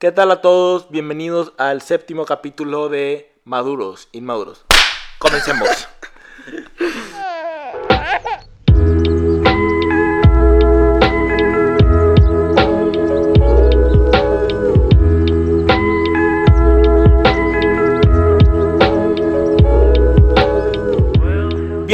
¿Qué tal a todos? Bienvenidos al séptimo capítulo de Maduros, Inmaduros. Comencemos.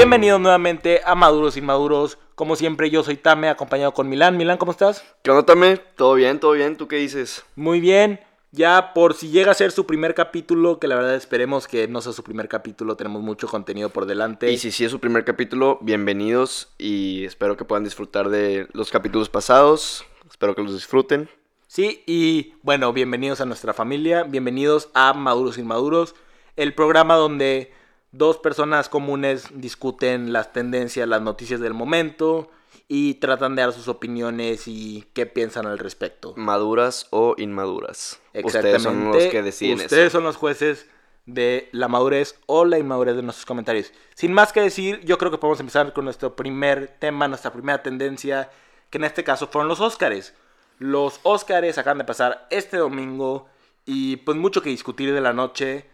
Bienvenidos nuevamente a Maduros Inmaduros. Como siempre, yo soy Tame, acompañado con Milán. Milán, ¿cómo estás? ¿Qué onda, Tame? ¿Todo bien? ¿Todo bien? ¿Tú qué dices? Muy bien. Ya por si llega a ser su primer capítulo, que la verdad esperemos que no sea su primer capítulo, tenemos mucho contenido por delante. Y si sí es su primer capítulo, bienvenidos y espero que puedan disfrutar de los capítulos pasados. Espero que los disfruten. Sí, y bueno, bienvenidos a nuestra familia, bienvenidos a Maduros Inmaduros, el programa donde dos personas comunes discuten las tendencias, las noticias del momento y tratan de dar sus opiniones y qué piensan al respecto. Maduras o inmaduras. Exactamente. Ustedes son los que deciden Ustedes eso. son los jueces de la madurez o la inmadurez de nuestros comentarios. Sin más que decir, yo creo que podemos empezar con nuestro primer tema, nuestra primera tendencia, que en este caso fueron los Óscares. Los Óscares acaban de pasar este domingo y pues mucho que discutir de la noche.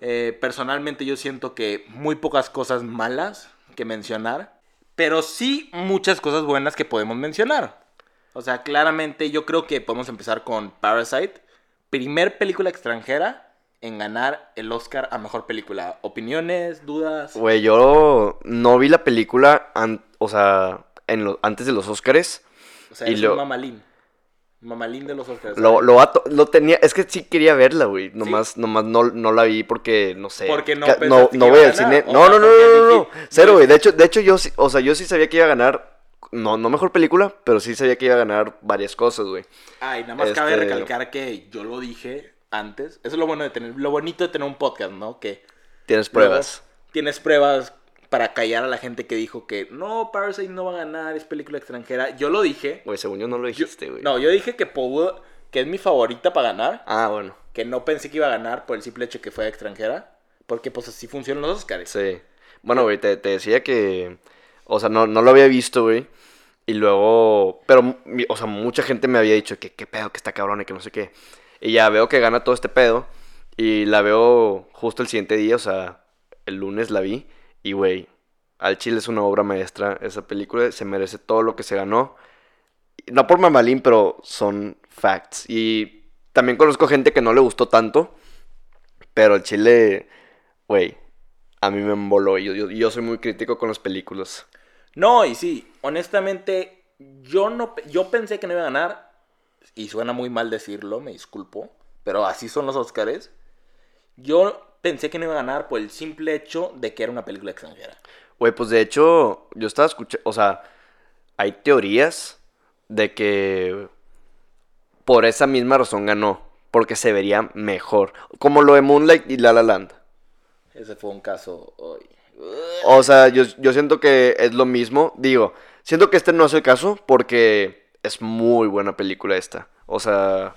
Eh, personalmente yo siento que muy pocas cosas malas que mencionar, pero sí muchas cosas buenas que podemos mencionar. O sea, claramente yo creo que podemos empezar con Parasite, primer película extranjera en ganar el Oscar a mejor película. Opiniones, dudas. Güey, yo no vi la película, o sea, en lo- antes de los Óscares. O sea, y es lo- un mamalín. Mamalín de los Oscars. Lo, lo, ato- lo tenía, es que sí quería verla, güey. Nomás, nomás no, no la vi porque, no sé. Porque no no, no voy al cine. No, no, no, no, no, Cero, güey. De hecho, de hecho, yo sí, o sea, yo sí sabía que iba a ganar. No, no mejor película, pero sí sabía que iba a ganar varias cosas, güey. Ay, nada más cabe Este- recalcar que yo lo dije antes. Eso es lo bueno de tener, lo bonito de tener un podcast, ¿no? Que Tienes luego pruebas. tienes pruebas para callar a la gente que dijo que no, Parasite no va a ganar, es película extranjera. Yo lo dije. Güey, según yo no lo dijiste, güey. no, yo dije que pudo, que es mi favorita para ganar. Ah, bueno. Que no pensé que iba a ganar por el simple hecho que fue extranjera. Porque pues así funcionan los Oscars. Sí. Bueno, güey, te, te decía que. O sea, no, no lo había visto, güey. Y luego. Pero, o sea, mucha gente me había dicho que qué pedo, que está cabrón y que no sé qué. Y ya veo que gana todo este pedo. Y la veo justo el siguiente día, o sea, el lunes la vi. Y, güey, al chile es una obra maestra. Esa película se merece todo lo que se ganó. No por mamalín, pero son facts. Y también conozco gente que no le gustó tanto. Pero el chile, güey, a mí me emboló. Yo, yo, yo soy muy crítico con las películas. No, y sí, honestamente, yo no yo pensé que no iba a ganar. Y suena muy mal decirlo, me disculpo. Pero así son los Oscars. Yo pensé que no iba a ganar por el simple hecho de que era una película extranjera. Güey, pues de hecho, yo estaba escuchando, o sea, hay teorías de que por esa misma razón ganó. Porque se vería mejor. Como lo de Moonlight y La La Land. Ese fue un caso hoy. O sea, yo, yo siento que es lo mismo. Digo, siento que este no es el caso porque es muy buena película esta. O sea,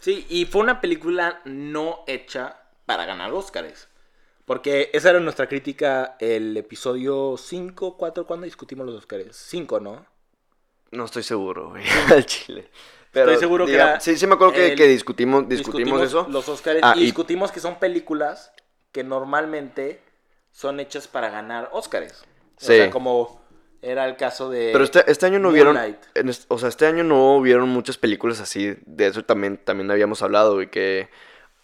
Sí, y fue una película no hecha para ganar Oscars. Porque esa era nuestra crítica el episodio 5, 4, cuando discutimos los Oscars. 5, ¿no? No estoy seguro, güey, al chile. Pero, Estoy seguro que era Sí, sí me acuerdo que, el- que discutimos, discutimos, eso. Los Oscars. Ah, y y- discutimos que son películas que normalmente son hechas para ganar Oscars. O Sí. sea, como era el caso de. Pero este, este año no hubieron, Moonlight. en o sea, este año no hubieron muchas películas así. De eso también, también habíamos hablado, güey, que,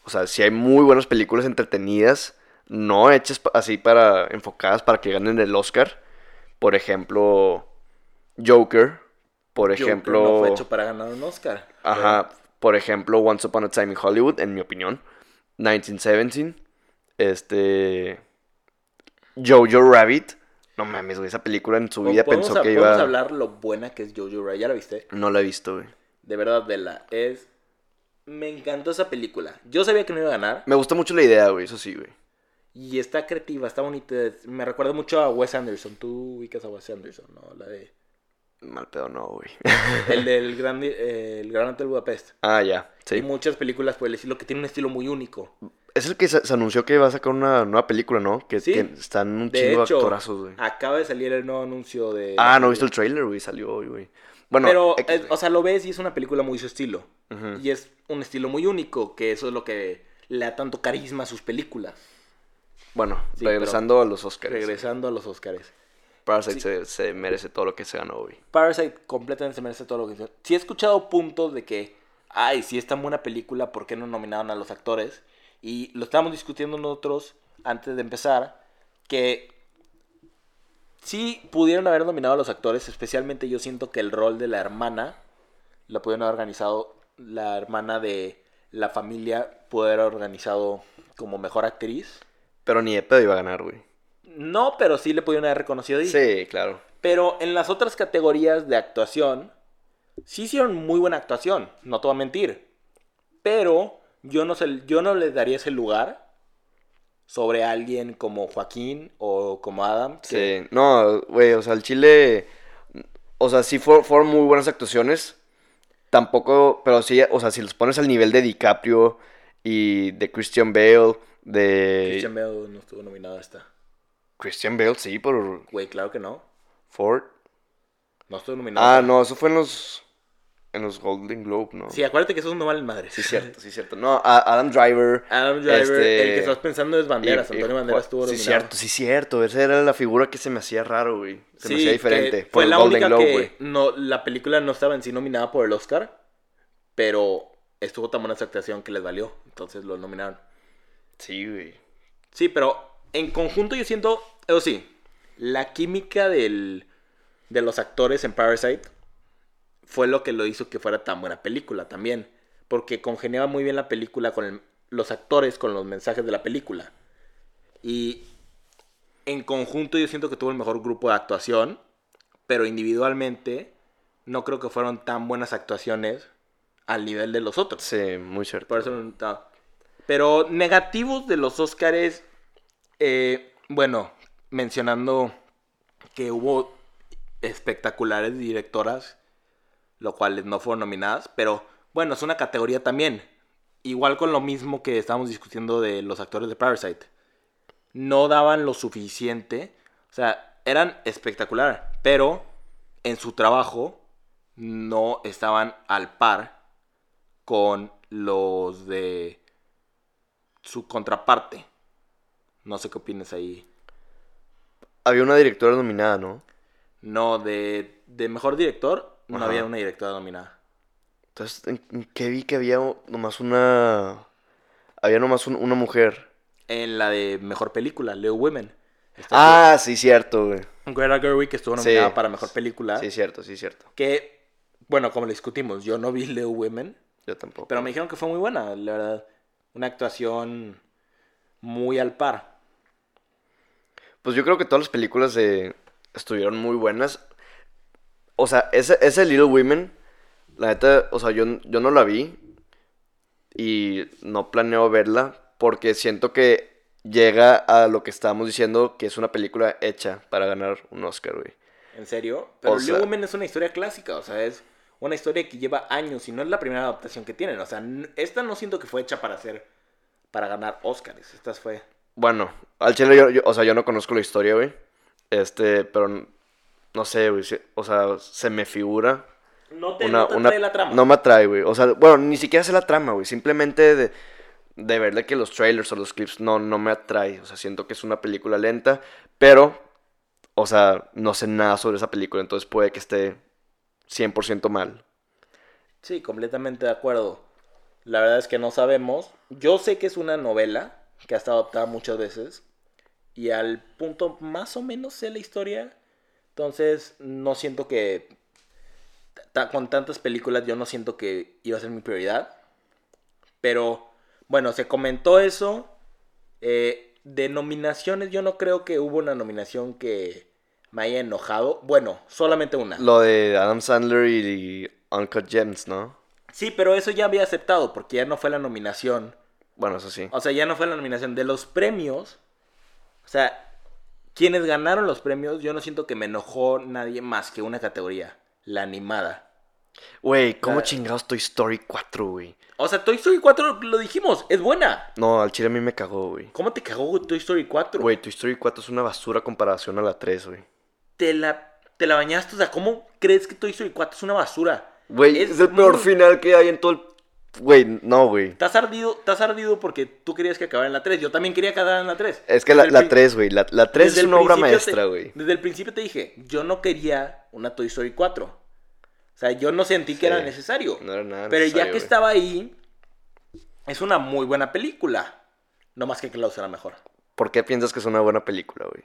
o sea, si hay muy buenas películas entretenidas, no hechas así para, enfocadas para que ganen el Oscar. Por ejemplo, Joker. Por Joker ejemplo, No fue hecho para ganar un Oscar. Ajá, por ejemplo, Once Upon a Time in Hollywood, en mi opinión. 1917. Este. Jojo Rabbit. No mames, güey, esa película en su vida podemos pensó a- que podemos iba. hablar lo buena que es Jojo Rabbit. ¿Ya la viste? No la he visto, güey. De verdad, vela. Es. Me encantó esa película. Yo sabía que no iba a ganar. Me gusta mucho la idea, güey, eso sí, güey. Y está creativa, está bonita. Me recuerda mucho a Wes Anderson. Tú ubicas a Wes Anderson, ¿no? La de. Mal pedo, no, güey. El del gran, eh, el gran Hotel Budapest. ah, ya, Y sí. muchas películas por el estilo que tiene un estilo muy único. Es el que se, se anunció que va a sacar una nueva película, ¿no? Que Sí. tien- están un De chingo hecho, actorazos, güey. acaba de salir el nuevo anuncio de. Ah, no he visto el trailer, güey, salió hoy, güey. Bueno, Pero, X, eh, o sea, lo ves y es una película muy su estilo. Y es un estilo muy único, que eso es lo que le da tanto carisma a sus películas. Bueno, Sí, regresando a los Oscars. Regresando a los Oscars. Parasite Sí. se, se merece todo lo que se ganó, güey. Parasite completamente se merece todo lo que hizo. Sí he escuchado puntos de que, ay, si es tan buena película, ¿por qué no nominaron a los actores? Y lo estábamos discutiendo nosotros antes de empezar, que sí pudieron haber nominado a los actores, especialmente yo siento que el rol de la hermana, la pudieron haber organizado, la hermana de la familia, pudo haber organizado como mejor actriz. Pero ni de pedo iba a ganar, güey. No, pero sí le pudieron haber reconocido ahí. Sí, claro. Pero en las otras categorías de actuación, sí hicieron muy buena actuación, no te voy a mentir. Pero yo no, sé, yo no les daría ese lugar sobre alguien como Joaquín o como Adam. que- Sí. No, güey, o sea, el Chile. O sea, sí fue- fueron muy buenas actuaciones. Tampoco, pero sí, o sea, si los pones al nivel de DiCaprio y de Christian Bale, de. Christian Bale no estuvo nominado a esta. Christian Bale, sí, por Güey, claro que no. Ford. No estuvo nominado. Ah, no, eso fue en los. En los Golden Globe, ¿no? Sí, acuérdate que eso no vale madre. Sí, cierto, sí, cierto. No, Adam Driver. Adam Driver, Este, el que estás pensando es Banderas. y- y- Antonio Banderas estuvo Sí, cierto, sí, cierto. Esa era la figura que se me hacía raro, güey. Se me hacía diferente. por Fue el la Golden única Globe, que güey. no, la película no estaba en sí nominada por el Oscar, pero estuvo tan buena esa actuación que les valió, entonces lo nominaron. Sí, güey. Sí, pero en conjunto yo siento, eso sí, la química del, de los actores en Parasite fue lo que lo hizo que fuera tan buena película también, porque congeniaba muy bien la película con el- los actores, con los mensajes de la película. Y en conjunto yo siento que tuvo el mejor grupo de actuación, pero individualmente no creo que fueron tan buenas actuaciones al nivel de los otros. Sí, muy cierto. Por eso no. Pero negativos de los Óscares, eh, bueno, mencionando que hubo espectaculares directoras, lo cuales no fueron nominadas, pero bueno, es una categoría también. Igual con lo mismo que estábamos discutiendo de los actores de Parasite. No daban lo suficiente, o sea, eran espectacular, pero en su trabajo no estaban al par con los de su contraparte. No sé qué opinas ahí. Había una directora nominada, ¿no? No, de, de mejor director, no Ajá. había una directora nominada. Entonces, ¿en, qué vi que había nomás una... Había nomás un- una mujer. En la de mejor película, Leo Women. Ah, sí, cierto, güey. Greta Gerwig que estuvo Sí. nominada para mejor película. Sí, cierto, sí, cierto. Que, bueno, como le discutimos, yo no vi Leo Women, Yo tampoco. pero me dijeron que fue muy buena, la verdad. Una actuación muy al par. Pues yo creo que todas las películas de... estuvieron muy buenas. O sea, ese, ese Little Women, la neta, o sea, yo, yo no la vi. Y no planeo verla porque siento que llega a lo que estábamos diciendo, que es una película hecha para ganar un Oscar, güey. ¿En serio? Pero O Little Women es una historia clásica, o sea, es una historia que lleva años y no es la primera adaptación que tienen. O sea, esta no siento que fue hecha para hacer, para ganar Oscars. Esta fue... Bueno, al chile yo, yo- o sea, yo no conozco la historia, güey. Este, pero no sé, güey. O sea, se me figura No te, una, no te una- atrae la trama. No me atrae, güey. O sea, bueno, ni siquiera sé la trama, güey. Simplemente de, de verle que los trailers o los clips no, no me atrae. O sea, siento que es una película lenta, pero, o sea, no sé nada sobre esa película, entonces puede que esté 100% mal. Sí, completamente de acuerdo. La verdad es que no sabemos. Yo sé que es una novela que ha estado adaptada muchas veces. Y al punto más o menos sé la historia. Entonces no siento que... con tantas películas yo no siento que iba a ser mi prioridad. Pero bueno, se comentó eso. Eh, de nominaciones yo no creo que hubo una nominación que me haya enojado. Bueno, solamente una. Lo de Adam Sandler y, y Uncut Gems, ¿no? Sí, pero eso ya había aceptado porque ya no fue la nominación. Bueno, eso sí. O sea, ya no fue la nominación de los premios. O sea, quienes ganaron los premios, yo no siento que me enojó nadie más que una categoría, la animada. Güey, ¿cómo La- chingados Toy Story 4, güey? O sea, Toy Story 4 lo dijimos, es buena. No, al chile a mí me cagó, güey. ¿Cómo te cagó Toy Story 4? Güey, Toy Story 4 es una basura comparación a la 3, güey. Te la te la bañaste. O sea, ¿cómo crees que Toy Story 4 es una basura? Güey, es, el peor muy- final que hay en todo el... Güey, no, güey. Estás ardido, estás ardido porque tú querías que acabara en la 3. Yo también quería que acabara en la 3. Es que la, la 3, güey. La, la 3 es una obra maestra, güey. Desde el principio te dije, yo no quería una Toy Story 4. O sea, yo no sentí que era necesario. no era nada Pero ya que estaba ahí, es una muy buena película. No más que Klaus era mejor. ¿Por qué piensas que es una buena película, güey?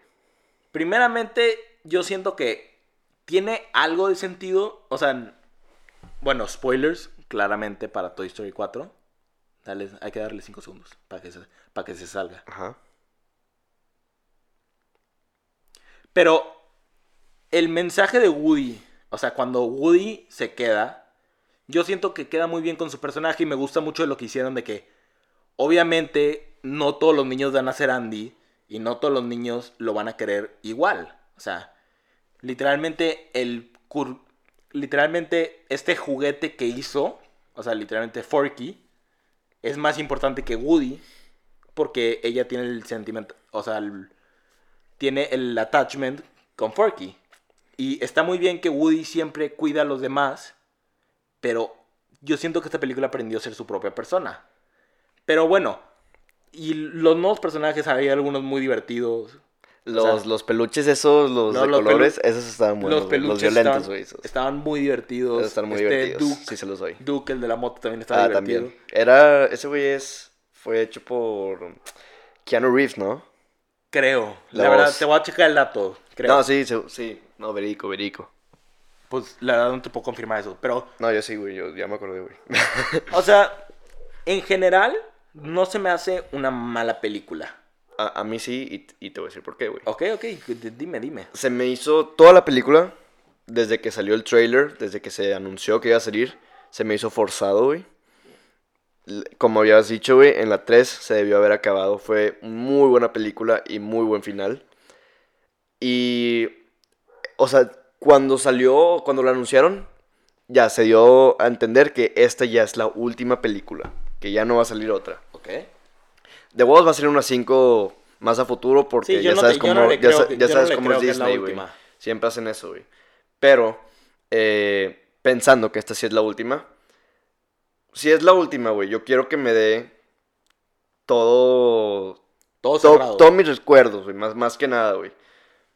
Primeramente, yo siento que tiene algo de sentido. O sea, bueno, spoilers, claramente para Toy Story 4. Dale, hay que darle 5 segundos para que, se, para que se salga. Ajá. Pero el mensaje de Woody, o sea, cuando Woody se queda, yo siento que queda muy bien con su personaje y me gusta mucho lo que hicieron de que, obviamente, no todos los niños van a ser Andy y no todos los niños lo van a querer igual. O sea, literalmente el cur- literalmente este juguete que hizo, o sea, literalmente Forky, es más importante que Woody porque ella tiene el sentimiento, o sea, el- tiene el attachment con Forky. Y está muy bien que Woody siempre cuida a los demás, pero yo siento que esta película aprendió a ser su propia persona. Pero bueno, y los nuevos personajes, hay algunos muy divertidos. Los, sea, los peluches esos, los No, de los colores, esos estaban buenos, los peluches Los violentos, güey. estaban muy divertidos. Esos están muy Este divertidos. Duke, Sí, se los doy. Duke, el de la moto, también estaba Ah, divertido. también. Era, ese güey es, fue hecho por Keanu Reeves, ¿no? Creo. La, La verdad, te voy a checar el dato. Creo. No, sí, sí, sí. No, verico, verico. Pues la verdad no te puedo confirmar eso. Pero No, yo sí, güey, yo ya me acordé, güey. O sea, en general, no se me hace una mala película. A, a mí sí, y, y te voy a decir por qué, güey. Ok, ok, dime, dime. Se me hizo toda la película, desde que salió el trailer, desde que se anunció que iba a salir, se me hizo forzado, güey. Como habías dicho, güey, en la 3 se debió haber acabado. Fue muy buena película y muy buen final. Y, o sea, cuando salió, cuando lo anunciaron, ya se dio a entender que esta ya es la última película, que ya no va a salir otra. Ok. The Walls va a salir una 5 más a futuro porque Sí, ya sabes cómo, no le ya, creo sa- que- ya yo no sabes cómo es Disney, güey. Siempre hacen eso, güey. Pero, eh, pensando que esta sí es la última, si es la última, güey, yo quiero que me dé todo, Todo todos mis recuerdos, güey, más, más que nada, güey.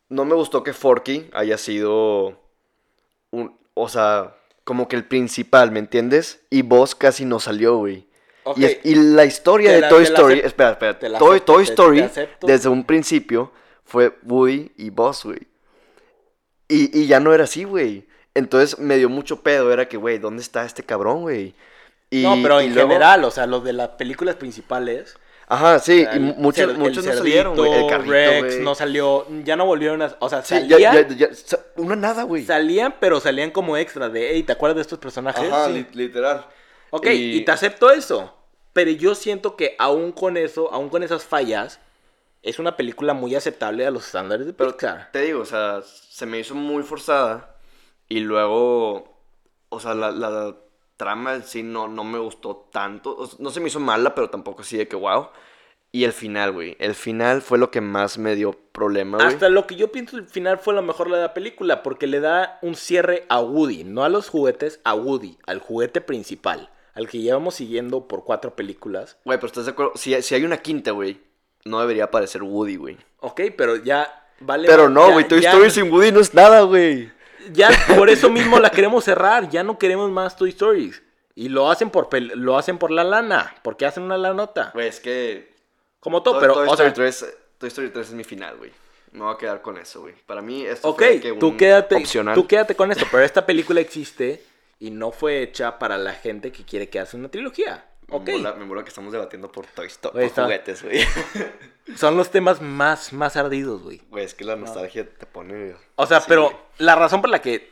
No me gustó que Forky haya sido un, o sea, como que el principal, ¿me entiendes? Y vos casi no salió, güey. Y, es- y la historia Te de la- Toy Story, espera, espera, te la Toy, acepto, Toy te- te Story acepto. desde un principio fue Woody y Buzz, güey. Y, y ya no era así, güey. Entonces me dio mucho pedo, era que, güey, ¿dónde está este cabrón, güey? Y- no, pero y en luego- general, o sea, los de las películas principales. Ajá, sí, y el mu- muchos, el muchos no cerdito, salieron, güey. El carrito, Rex no salió, ya no volvieron a, o sea, Sí, salían, ya, ya, ya, sa- una nada, güey. salían, pero salían como extra de, hey, ¿te acuerdas de estos personajes? Ajá, Sí. li- literal. Ok, y... te acepto eso. Pero yo siento que aún con eso, aún con esas fallas, es una película muy aceptable a los estándares de Pero Pixar. te digo, o sea, se me hizo muy forzada. Y luego, o sea, la, la trama en sí no, no me gustó tanto. O sea, no se me hizo mala, pero tampoco así de que wow. Y el final, güey. El final fue lo que más me dio problema, güey. Hasta lo que yo pienso el final fue lo mejor de la película, porque le da un cierre a Woody, no a los juguetes, a Woody, al juguete principal, al que llevamos siguiendo por cuatro películas. Güey, pero estás de acuerdo. Si, si hay una quinta, güey, no debería aparecer Woody, güey. Ok, pero ya vale. Pero no, güey. Toy Story sin Woody no es nada, güey. Ya por eso mismo la queremos cerrar, ya no queremos más Toy Stories. Y lo hacen por pel- lo hacen por la lana, porque hacen una lanota. Güey, es que. Como todo, pero Toy o Story sea, 3, Toy Story 3 es mi final, güey. Me voy a quedar con eso, güey. Para mí esto Ok, fue que tú un quédate, opcional. tú quédate con esto, pero esta película existe y no fue hecha para la gente que quiere que haga una trilogía. Ok. Me mola, me mola que estamos debatiendo por Toy Story, Güey, por está- juguetes, güey. Son los temas más, más ardidos, güey. Güey, es que la nostalgia te pone... O sea, pero güey. la razón por la que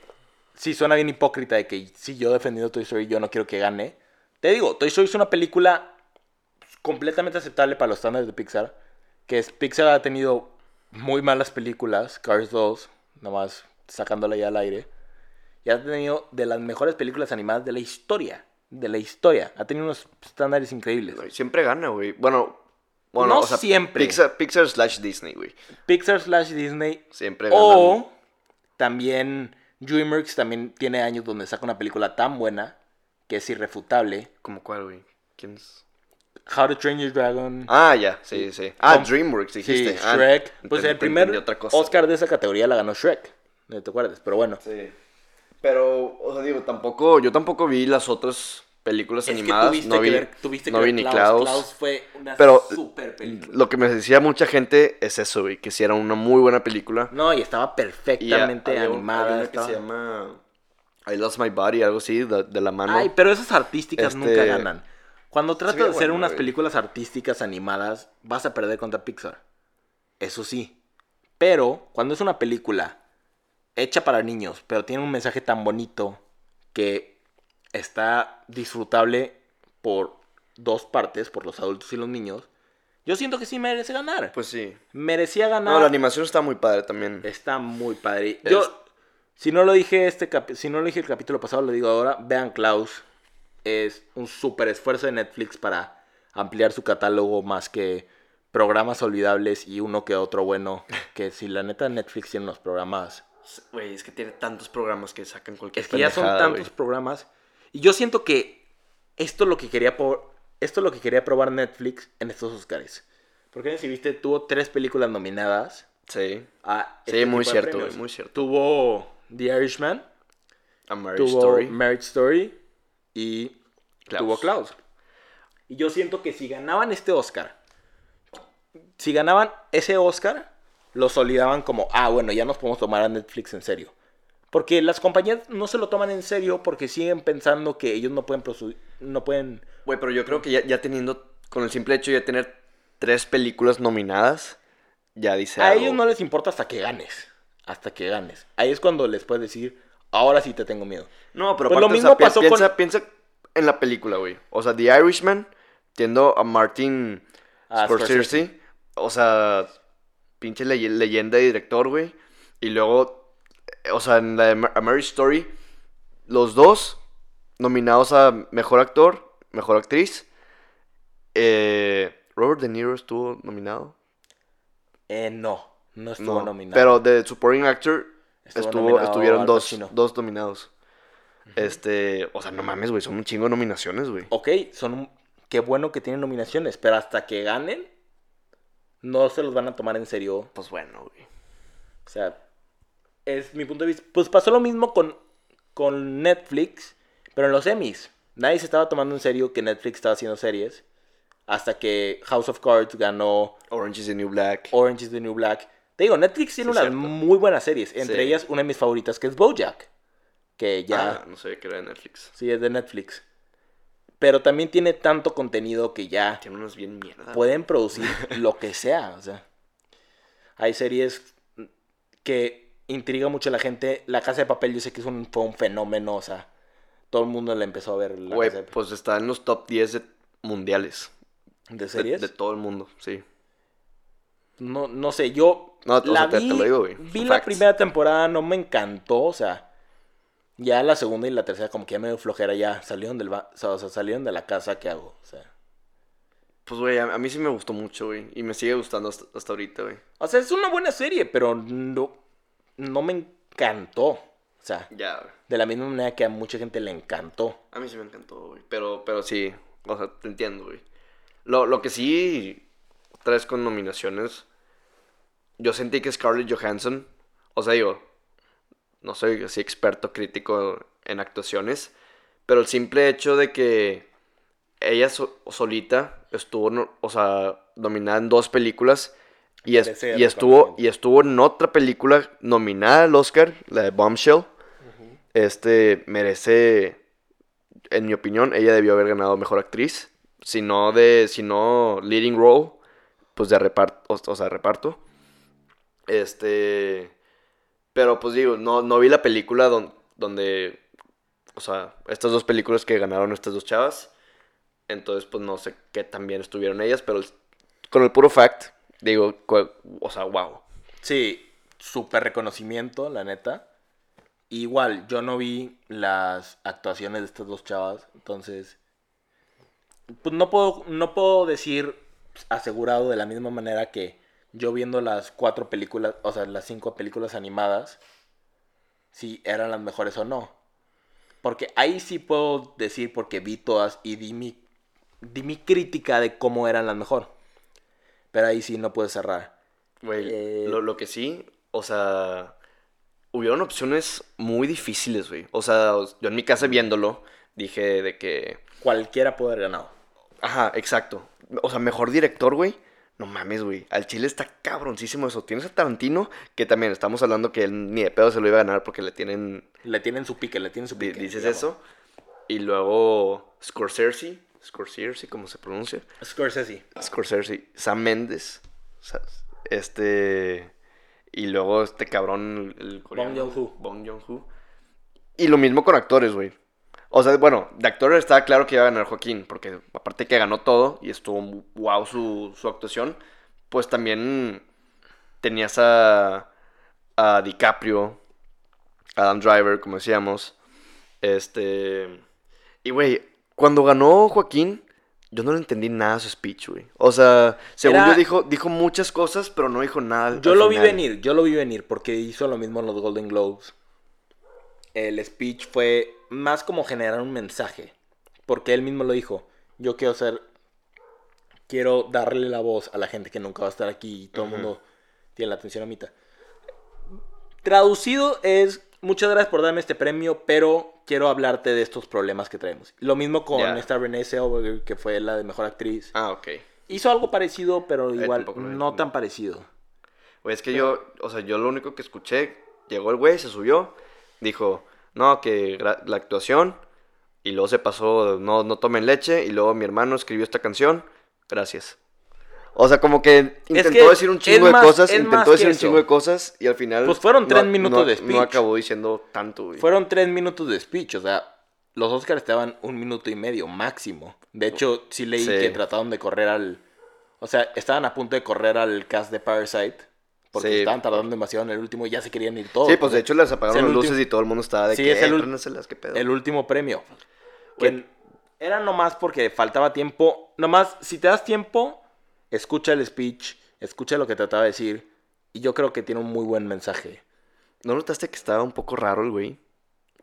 sí suena bien hipócrita de que si yo he defendido Toy Story yo no quiero que gane. Te digo, Toy Story es una película completamente aceptable para los estándares de Pixar. Que es, Pixar ha tenido muy malas películas, Cars 2, nomás sacándola ya al aire. Y ha tenido de las mejores películas animadas de la historia. De la historia. Ha tenido unos estándares increíbles. Siempre gana, güey. Bueno, bueno, No o sea, siempre. Pixar, Pixar slash Disney, güey. Pixar slash Disney Siempre gana. O También DreamWorks también tiene años donde saca una película tan buena que es irrefutable. ¿Cómo cuál, güey? ¿Quién es? How to Train Your Dragon. Ah, ya, sí, sí. Ah, Com- DreamWorks, dijiste. Sí, Ah, Shrek. pues el primer. Oscar de esa categoría la ganó Shrek. No te acuerdas, pero bueno. Sí. Pero, o sea, digo, tampoco, yo tampoco vi las otras películas Es que animadas. tuviste no que vi, ver, tuviste no que vi ver ni Klaus. Fue una Pero- super película. Lo que me decía mucha gente es eso, güey, que si era una muy buena película. No, y estaba perfectamente animada. había una estaba- que se llama I Lost My Body, algo así, de, de la mano. Ay, pero esas artísticas Este- nunca ganan. Cuando tratas de hacer bueno, unas güey. películas artísticas animadas, vas a perder contra Pixar. Eso sí. Pero cuando es una película hecha para niños, pero tiene un mensaje tan bonito que está disfrutable por dos partes, por los adultos y los niños, yo siento que sí merece ganar. Pues sí. Merecía ganar. No, la animación está muy padre también. Está muy padre. Es- Yo, si no lo dije este capi- si no lo dije el capítulo pasado, lo digo ahora. Vean Klaus. Es un súper esfuerzo de Netflix para ampliar su catálogo más que programas olvidables y uno que otro bueno. Que si la neta Netflix tiene unos programas. Güey, es que tiene tantos programas que sacan cualquier Es que ya son tantos programas. Y yo siento que esto es lo que quería po- esto es lo que quería probar Netflix en estos Oscars. Porque si viste, tuvo tres películas nominadas. Sí. a Sí, este muy cierto, muy cierto. Tuvo The Irishman, A Marriage tuvo Story. Marriage Story y Klaus. tuvo Klaus. Y yo siento que si ganaban este Oscar, si ganaban ese Oscar, lo solidaban como, ah, bueno, ya nos podemos tomar a Netflix en serio. Porque las compañías no se lo toman en serio porque siguen pensando que ellos no pueden no pueden Güey, pero yo creo que ya, ya teniendo, con el simple hecho de tener tres películas nominadas, ya dice a algo. ellos no les importa hasta que ganes, hasta que ganes. Ahí es cuando les puedes decir, ahora sí te tengo miedo. No, pero Pues lo aparte, o mismo sea, pi- pasó con- piensa, piensa en la película, güey. O sea, The Irishman, tiendo a Martin A Scorsese. Scorsese. O sea, pinche leye- leyenda de director, güey. Y luego, o sea, en la de A Marriage Story, los dos nominados a Mejor Actor, Mejor Actriz. Eh, Robert De Niro estuvo nominado. Eh, no, no estuvo No, nominado. Pero de Supporting Actor Estuvo estuvieron dos, dos nominados. Este, o sea, no mames, güey, son un chingo de nominaciones, güey. Ok, son un- qué bueno que tienen nominaciones, pero hasta que ganen, no se los van a tomar en serio. Pues bueno, güey. O sea, es mi punto de vista. Pues pasó lo mismo con, con Netflix, pero en los Emmys. Nadie se estaba tomando en serio que Netflix estaba haciendo series. Hasta que House of Cards ganó Orange is the New Black. Orange is the New Black. Te digo, Netflix tiene Sí, unas cierto. muy buenas series. Entre Sí. ellas, una de mis favoritas, que es Bojack. Que ya... Ah, no sabía que era de Netflix. Sí, es de Netflix. Pero también tiene tanto contenido que ya Tiene unos bien mierda. pueden producir lo que sea. O sea, hay series que intriga mucho a la gente. La Casa de Papel, yo sé que es un, fue un fenómeno. O sea, todo el mundo le empezó a ver la Casa de, pues está en los top 10 de mundiales. de series. de todo el mundo, sí. No, no sé, yo No, o la sea, vi, te lo digo, güey. vi la primera temporada, no me encantó. O sea, ya la segunda y la tercera, como que ya medio flojera. Ya salieron, del, ba- o sea, salieron de la casa. ¿Qué hago? O sea. Pues, güey, a, mí sí me gustó mucho, güey. Y me sigue gustando hasta, hasta ahorita, güey. O sea, es una buena serie, pero no, no me encantó. O sea, Ya, güey. de la misma manera que a mucha gente le encantó. A mí sí me encantó, güey. Pero, pero sí, o sea, te entiendo, güey. Lo, lo que sí traes con nominaciones, yo sentí que Scarlett Johansson, o sea, digo, no soy así experto crítico en actuaciones, pero el simple hecho de que ella so- solita estuvo, no- o sea, nominada en dos películas y, es- y estuvo y estuvo en otra película nominada al Oscar, la de Bombshell. Este merece, en mi opinión, ella debió haber ganado mejor actriz. Si no de, si no leading role, pues de reparto, o, o sea, reparto. Este, pero pues digo, no, no vi la película don- donde, o sea, estas dos películas que ganaron estas dos chavas. Entonces, pues no sé qué tan bien estuvieron ellas, pero con el puro fact, digo, o sea, wow. Sí, súper reconocimiento, la neta. Igual, yo no vi las actuaciones de estas dos chavas, entonces... Pues no puedo, no puedo decir asegurado de la misma manera que yo viendo las cuatro películas, o sea, las cinco películas animadas, si eran las mejores o no. Porque ahí sí puedo decir porque vi todas y di mi, di mi crítica de cómo eran las mejor. Pero ahí sí no puedo cerrar. Güey, Eh, lo, lo que sí, o sea, hubieron opciones muy difíciles, güey. O sea, yo en mi casa viéndolo, dije de que, Cualquiera puede haber ganado. ajá, exacto. O sea, mejor director, güey. No mames, güey. Al chile está cabroncísimo eso. Tienes a Tarantino, que también estamos hablando que él ni de pedo se lo iba a ganar porque le tienen, Le tienen su pique, le tienen su pique. dices digamos. eso. Y luego Scorsese, Scorsese, ¿cómo se pronuncia? Scorsese. Scorsese, Sam Mendes, este y luego este cabrón el coreano, Joon-ho. Bong Joon-ho. Y lo mismo con actores, güey. O sea, bueno, de actor estaba claro que iba a ganar Joaquín, porque aparte que ganó todo y estuvo wow su, su actuación, pues también tenías a, a DiCaprio, Adam Driver, como decíamos. Este. Y, güey, cuando ganó Joaquín, yo no le entendí nada a su speech, güey. O sea, según Era- yo dijo, dijo muchas cosas, pero no dijo nada. Yo lo vi venir, yo lo vi venir porque hizo lo mismo en los Golden Globes. El speech fue más como generar un mensaje, porque él mismo lo dijo. Yo quiero ser, quiero darle la voz a la gente que nunca va a estar aquí y todo el mundo tiene la atención a mitad. Traducido es, muchas gracias por darme este premio, pero quiero hablarte de estos problemas que traemos. Lo mismo con esta Renee Zellweger, que fue la de Mejor Actriz. Ah, ok. Hizo algo parecido, pero igual lo vi. no tan parecido. Güey, es que yo, o sea, yo lo único que escuché, llegó el güey, se subió, dijo, no, que la actuación, y luego se pasó, no, no tomen leche, y luego mi hermano escribió esta canción, gracias. O sea, como que intentó que decir un chingo más- de cosas, intentó decir un chingo de cosas, y al final... Pues fueron no- tres minutos no- de No speech. acabó diciendo tanto, güey. Fueron tres minutos de speech, o sea, los Oscars estaban un minuto y medio máximo. De hecho, sí leí Sí. que trataron de correr al... O sea, estaban a punto de correr al cast de Parasite. Porque Sí. estaban tardando demasiado en el último y ya se querían ir todos. Sí, pues de hecho les Es apagaron las luces y todo el mundo estaba de Sí, que, es el "Eh, ul- préndanselas, qué pedo. El último premio. Que era nomás porque faltaba tiempo. Nomás, si te das tiempo, escucha el speech, escucha lo que trataba de decir. Y yo creo que tiene un muy buen mensaje. ¿No notaste que estaba un poco raro el güey?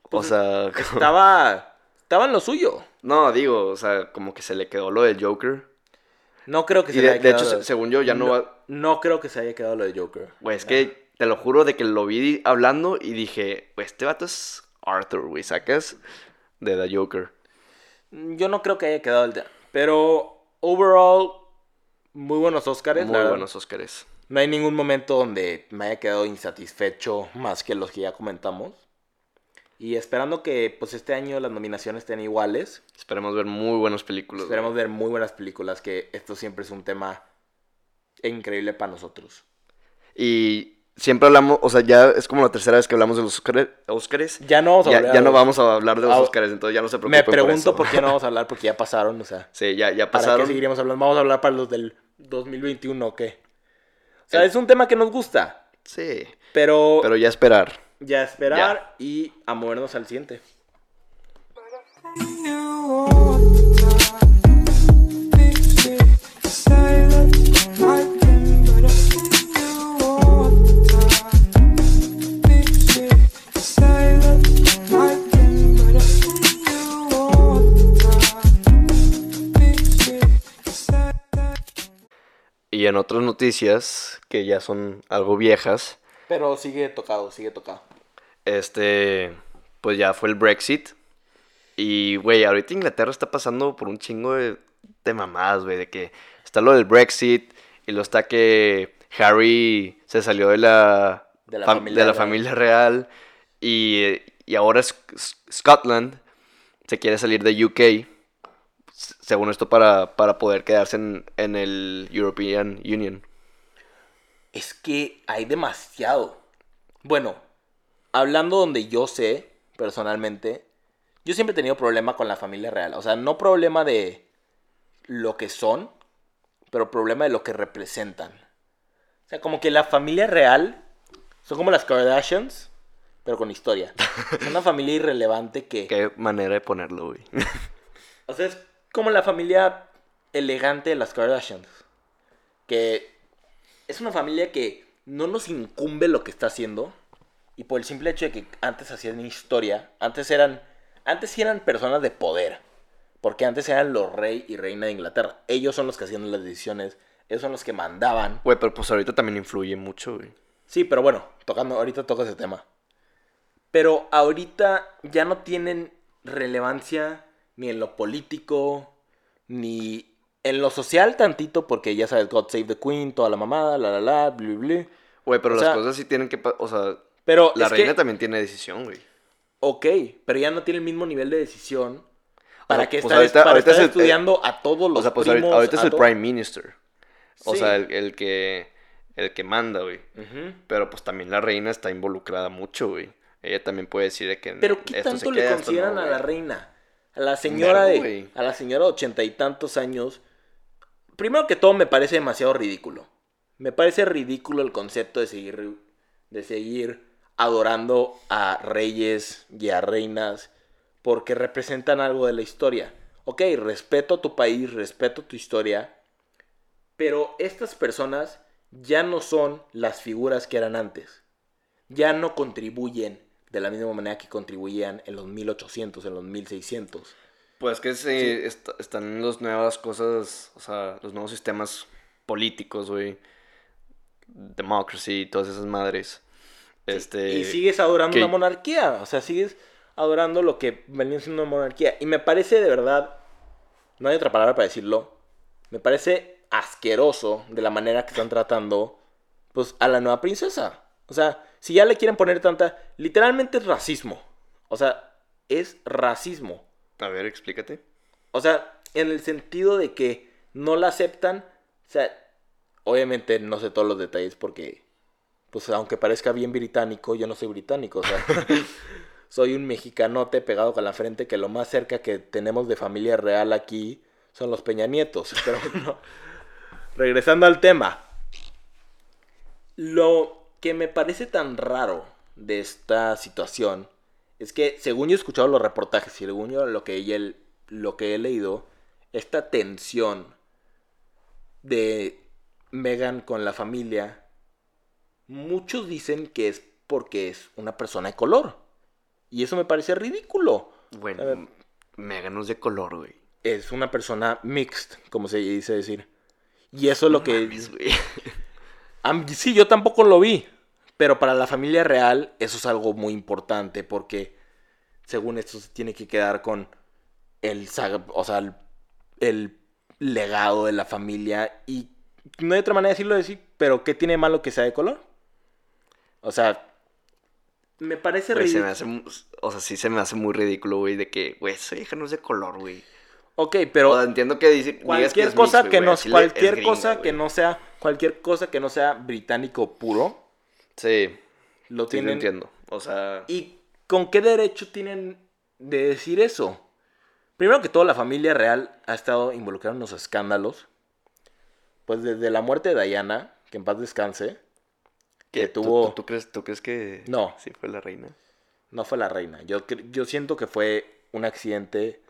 O Pues, sea, Estaba... Estaba en lo suyo. no, digo, o sea, como que se le quedó lo del Joker. No creo que Y se de, haya de hecho, quedado- se- según yo, ya no, va... No creo que se haya quedado lo de Joker. Güey, es que te lo juro de que lo vi hablando y dije, pues este vato es Arthur, güey, ¿sacas? De The Joker. Yo no creo que haya quedado el... de- Pero, overall, muy buenos Oscars. Muy buenos Oscars. No hay ningún momento donde me haya quedado insatisfecho más que los que ya comentamos. Y esperando que pues este año las nominaciones estén iguales. Esperemos ver muy buenas películas. güey. Esperemos ver muy buenas películas, que esto siempre es un tema increíble para nosotros. Y siempre hablamos, o sea, ya es como la tercera vez que hablamos de los Oscar- Oscars. Ya no vamos a Ya, hablar ya no vamos a hablar de los Ah, Oscars, entonces ya no se preocupen Me pregunto por, qué no vamos a hablar, porque ya pasaron, o sea. Sí, ya, ya ¿Para pasaron. qué seguiremos hablando? ¿Vamos a hablar para los del 2021 o qué? O sea, es un tema que nos gusta, Sí, pero, pero ya esperar. Ya esperar y a movernos al siguiente. Y en otras noticias, que ya son algo viejas, Pero sigue tocado, sigue tocado. Este, pues ya fue el Brexit. Y, güey, ahorita Inglaterra está pasando por un chingo de, de mamadas, güey, de que está lo del Brexit y lo está que Harry se salió de la, De la fam- familia de la real. familia real y, y ahora Sc- Sc- Scotland se quiere salir de UK, según esto, para, para poder quedarse en, en el European Union. Es que hay demasiado. Bueno, hablando donde yo sé, personalmente, yo siempre he tenido problema con la familia real. O sea, no problema de lo que son, pero problema de lo que representan. O sea, como que la familia real son como las Kardashians, pero con historia. Es una familia irrelevante que... Qué manera de ponerlo, güey. O sea, es como la familia elegante de las Kardashians. Que es una familia que no nos incumbe lo que está haciendo. Y por el simple hecho de que antes hacían historia, antes eran, antes sí eran personas de poder, porque antes eran los rey y reina de Inglaterra. Ellos son los que hacían las decisiones, ellos son los que mandaban. Güey, pero pues ahorita también influye mucho, güey. Sí, pero bueno, tocando, ahorita toca ese tema. Pero ahorita ya no tienen relevancia ni en lo político, ni en lo social tantito, porque ya sabes, God Save the Queen, toda la mamada, la la la, bla, bla. Güey, pero O las sea- cosas sí tienen que... O sea, Pero la reina que, también tiene decisión, güey. ok, pero ya no tiene el mismo nivel de decisión para sea, que pues estar, ahorita- para ahorita estar es el- estudiando a todos los O sea, pues primos, ahorita, es el todo- prime minister. O Sí. sea, el, el que... El que manda, güey. Pero pues también la reina está involucrada mucho, güey. Ella también puede decir de que... Pero ¿qué esto tanto se le queda, consideran no, a la reina? A la señora de. A la señora de ochenta y tantos años. Primero que todo me parece demasiado ridículo. Me parece ridículo el concepto de seguir. de seguir adorando a reyes y a reinas. Porque representan algo de la historia. Ok, respeto tu país, respeto tu historia. Pero estas personas ya no son las figuras que eran antes. Ya no contribuyen de la misma manera que contribuían en los 1800, en los 1600. Pues que sí, est- están las nuevas cosas, o sea, los nuevos sistemas políticos, güey. Democracy y todas esas madres. Este... Y sigues adorando que- una monarquía. O sea, sigues adorando lo que venía siendo una monarquía. Y me parece de verdad, no hay otra palabra para decirlo, me parece asqueroso de la manera que están tratando pues a la nueva princesa. O sea, si ya le quieren poner tanta, literalmente es racismo. O sea, es racismo. A ver, explícate. O sea, en el sentido de que no la aceptan. O sea, obviamente no sé todos los detalles porque, pues aunque parezca bien británico, yo no soy británico. Soy un mexicanote pegado con la frente que lo más cerca que tenemos de familia real aquí son los Peña Nietos. Pero bueno, regresando al tema. Lo que me parece tan raro de esta situación es que, según yo he escuchado los reportajes y según yo lo que, lo que he leído, esta tensión de Megan con la familia, muchos dicen que es porque es una persona de color. Y eso me parece ridículo. Ver. Bueno, Megan es de color, güey. Es una persona mixed, como se dice decir. Y eso es lo que... Mames, sí, yo tampoco lo vi. Pero para la familia real, eso es algo muy importante. Porque según esto se tiene que quedar con el, o sea, el, el legado de la familia. Y no hay otra manera de decirlo decir, pero ¿qué tiene malo que sea de color? O sea, me parece Güey, se ridículo. me hace, mu- o sea, sí se me hace muy ridículo, güey, de que, güey, su hija no es de color, güey. Ok, pero... O sea, entiendo que dice, que Cualquier cosa mixto, que no, chile cualquier cosa que no sea, cualquier cosa que no sea británico puro, Sí, lo sí, lo entiendo. O sea, ¿Y con qué derecho tienen de decir eso? Primero que todo, la familia real ha estado involucrada en unos escándalos. Pues desde la muerte de Diana, que en paz descanse, que ¿tú- tuvo- ¿tú, tú crees, ¿tú crees que No. sí fue la reina? no fue la reina. Yo, yo siento que fue un accidente.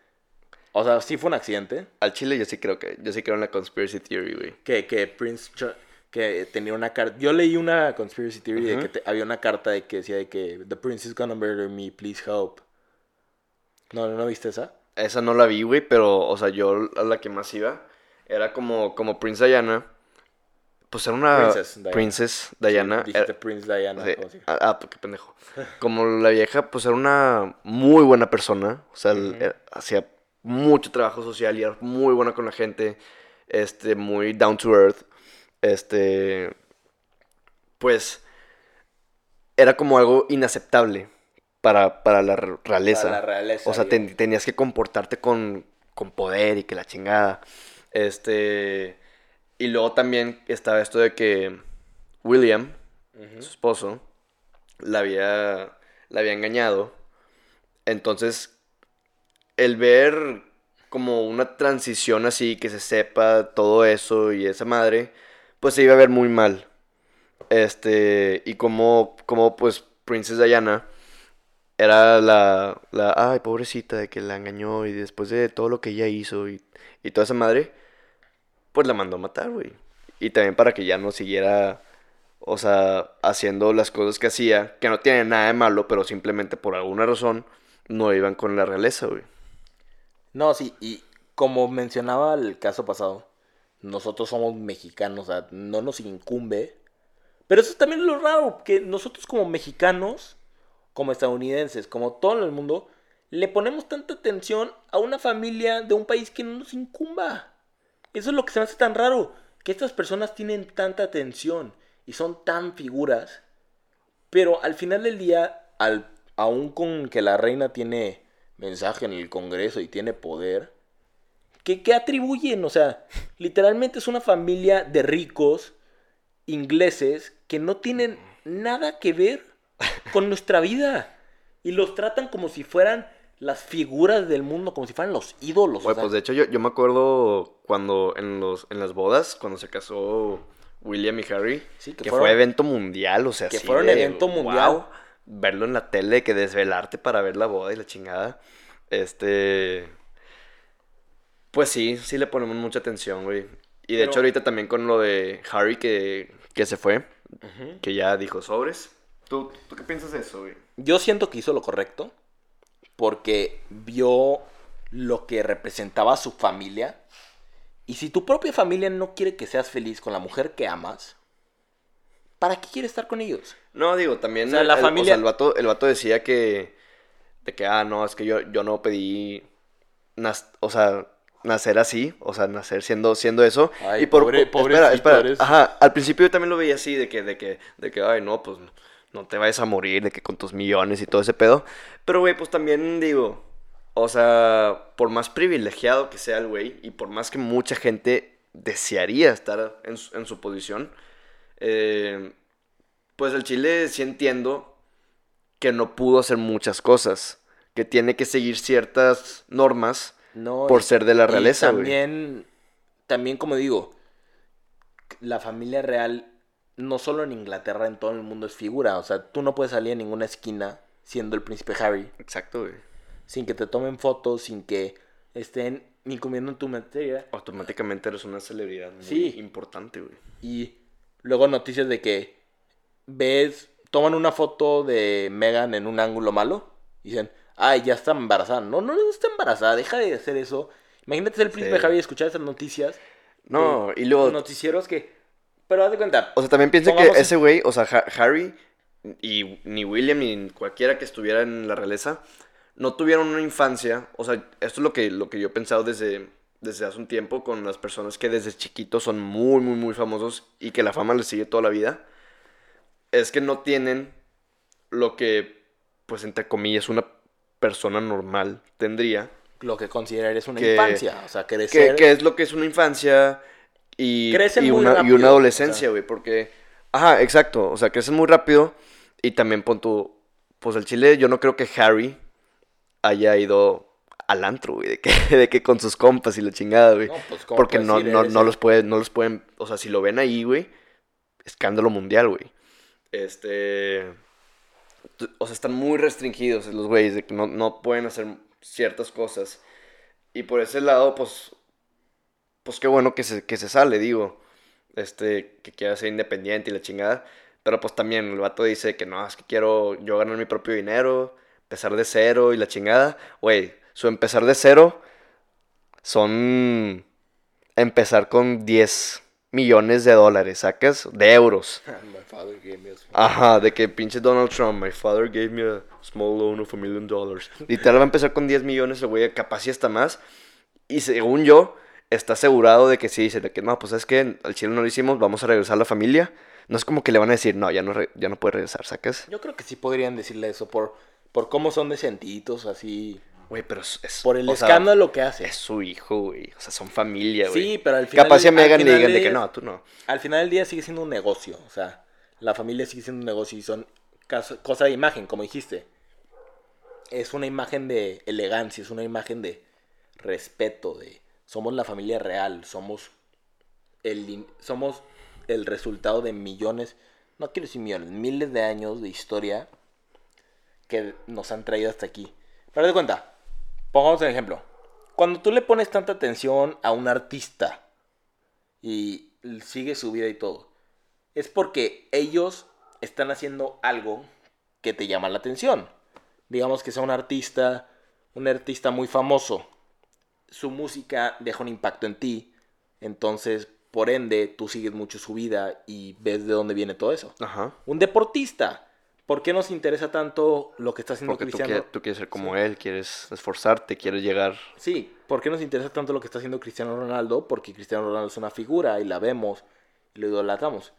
O sea, sí fue un accidente. Al chile yo sí creo que, yo sí creo en la conspiracy theory, güey. que, que Prince Cha- que tenía una carta. Yo leí una conspiracy theory de que te- había una carta de que decía de que The Prince is gonna murder me, please help. No, no, ¿no viste esa? Esa no la vi, güey, pero, o sea, yo a la que más iba era como, como Prince Diana. Pues era una Princess Diana. Princess Diana. Sí, dijiste era- Prince Diana. ah, pues, qué pendejo. Como la vieja, pues era una muy buena persona. O sea, era- hacía mucho trabajo social y era muy buena con la gente. Este, muy down to earth. Este. Pues. Era como algo inaceptable para, para la re- realeza. Para la realeza, O sea, ten- tenías que comportarte con, con poder y que la chingada. Este. Y luego también estaba esto de que William, su esposo, la había, la había engañado. Entonces, el ver como una transición así, que se sepa todo eso y esa madre, pues se iba a ver muy mal. Este, y como, como pues Princess Diana era la, la, ay, pobrecita de que la engañó y después de todo lo que ella hizo y, y toda esa madre, pues la mandó a matar, güey. Y también para que ya no siguiera o sea, haciendo las cosas que hacía, que no tienen nada de malo, pero simplemente por alguna razón no iban con la realeza, güey. No, sí, y como mencionaba el caso pasado, nosotros somos mexicanos, o sea, no nos incumbe. Pero eso es también lo raro, que nosotros como mexicanos, como estadounidenses, como todo el mundo, le ponemos tanta atención a una familia de un país que no nos incumba. Eso es lo que se me hace tan raro, que estas personas tienen tanta atención y son tan figuras, pero al final del día, al, aún con que la reina tiene mensaje en el Congreso y tiene poder, ¿qué, qué atribuyen? O sea, literalmente es una familia de ricos ingleses que no tienen nada que ver con nuestra vida y los tratan como si fueran las figuras del mundo, como si fueran los ídolos. Güey, pues de hecho yo, yo me acuerdo cuando en, los, en las bodas, cuando se casó William y Harry, Sí, que que, fueron- fue evento mundial, o sea, que fueron de, evento mundial. wow, verlo en la tele, que desvelarte para ver la boda y la chingada. Este. Pues sí, sí le ponemos mucha atención, güey. Y de Pero- hecho, ahorita también con lo de Harry que, que se fue, que ya dijo sobres. ¿Tú, ¿Tú qué piensas de eso, güey? Yo siento que hizo lo correcto porque vio lo que representaba su familia. Y si tu propia familia no quiere que seas feliz con la mujer que amas, ¿para qué quieres estar con ellos? No, digo, también O sea, la el, familia- el, vato, el vato decía que, de que, ah, no, es que yo, yo no pedí, nas- o sea, nacer así, o sea, nacer siendo, siendo eso. Ay, y por, pobre- espera, espera, ajá, al principio yo también lo veía así, de que, de que, de que, ay, no, pues, no te vayas a morir, de que con tus millones y todo ese pedo. Pero, güey, pues también digo, o sea, por más privilegiado que sea el güey, y por más que mucha gente desearía estar en su, en su posición, eh, pues el Chile sí entiendo que no pudo hacer muchas cosas, que tiene que seguir ciertas normas No, por y- ser de la y realeza, güey. también, también, como digo, la familia real, no solo en Inglaterra, en todo el mundo es figura. O sea, tú no puedes salir en ninguna esquina siendo el príncipe Harry Exacto, güey. sin que te tomen fotos, sin que estén ni comiendo en tu materia. Automáticamente eres una celebridad muy Sí. importante, güey. Y luego noticias de que ves, toman una foto de Megan en un ángulo malo y dicen, ay, ya está embarazada. No, no, no está embarazada, deja de hacer eso. Imagínate ser el príncipe Sí. Harry y escuchar esas noticias. No, de y luego, Noticieros que... Pero haz de cuenta. o sea, también piensa que ese güey, o sea, Ha- Harry y ni William ni cualquiera que estuviera en la realeza no tuvieron una infancia, o sea, esto es lo que, lo que yo he pensado desde, desde hace un tiempo con las personas que desde chiquitos son muy, muy, muy famosos y que la fama les sigue toda la vida, es que no tienen lo que, pues, entre comillas, una persona normal tendría. Lo que considerar es una Que- infancia. O sea, que, crecer. que es lo que es una infancia y, Crecen y muy una, y rápido, una o adolescencia, sea. güey, porque, ajá, exacto, o sea, crecen muy rápido y también pon tu, pues el Chile, yo no creo que Harry haya ido al antro, güey, de que, de que con sus compas y la chingada, güey, No, pues, ¿cómo porque no, no, no los puede, no los pueden, o sea, si lo ven ahí, güey, escándalo mundial, güey, este, o sea, están muy restringidos los güeyes, de que no, no pueden hacer ciertas cosas. Y por ese lado, pues, pues qué bueno que se, que se sale, digo. Este, que quiera ser independiente y la chingada. Pero pues también el vato dice que no, es que quiero yo ganar mi propio dinero, empezar de cero y la chingada. Güey, su empezar de cero son empezar con 10 millones de dólares, ¿sacas? De euros. My father gave me a small- Ajá, de que pinche Donald Trump, my father gave me a small loan of a million dollars. Literal va a empezar con 10 millones, el güey, capaz y hasta más. Y según yo, está asegurado de que sí, dice de que no, pues es que al chile no lo hicimos, vamos a regresar a la familia. No es como que le van a decir, no, ya no, re- ya no puede regresar, ¿sacas? Yo creo que sí podrían decirle eso por, por cómo son de sentiditos, así. Güey, pero es, Por el sea, escándalo que hace. es su hijo, güey. O sea, son familia, güey. Sí, pero al final. Capaz si a al Megan le final digan de que no, tú no. Al final del día sigue siendo un negocio. O sea, la familia sigue siendo un negocio y son cas- cosa de imagen, como dijiste. Es una imagen de elegancia, es una imagen de respeto, de somos la familia real, somos el, somos el resultado de millones, no quiero decir millones, miles de años de historia que nos han traído hasta aquí. Pero de cuenta, pongamos un ejemplo. Cuando tú le pones tanta atención a un artista y sigue su vida y todo, es porque ellos están haciendo algo que te llama la atención. Digamos que sea un artista, un artista muy famoso. Su música deja un impacto en ti. Entonces, por ende, tú sigues mucho su vida y ves de dónde viene todo eso. Ajá. Un deportista. ¿Por qué nos interesa tanto lo que está haciendo Porque Cristiano? quieres, tú quieres ser como él, quieres esforzarte, quieres llegar. Sí, ¿por qué nos interesa tanto lo que está haciendo Cristiano Ronaldo? Porque Cristiano Ronaldo es una figura y la vemos y lo idolatramos.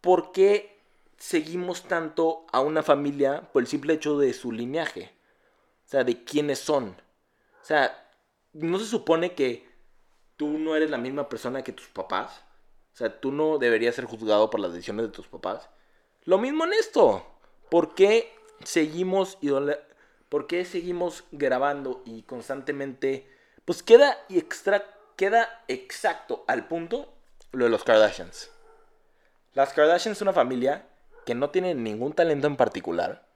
¿Por qué seguimos tanto a una familia por el simple hecho de su lineaje? O sea, de quiénes son. O sea, ¿no se supone que tú no eres la misma persona que tus papás? O sea, tú no deberías ser juzgado por las decisiones de tus papás. Lo mismo en esto. ¿Por qué seguimos ¿Por qué seguimos grabando y constantemente pues queda extra queda exacto al punto lo de los Kardashians. Las Kardashians es una familia que no tienen ningún talento en particular.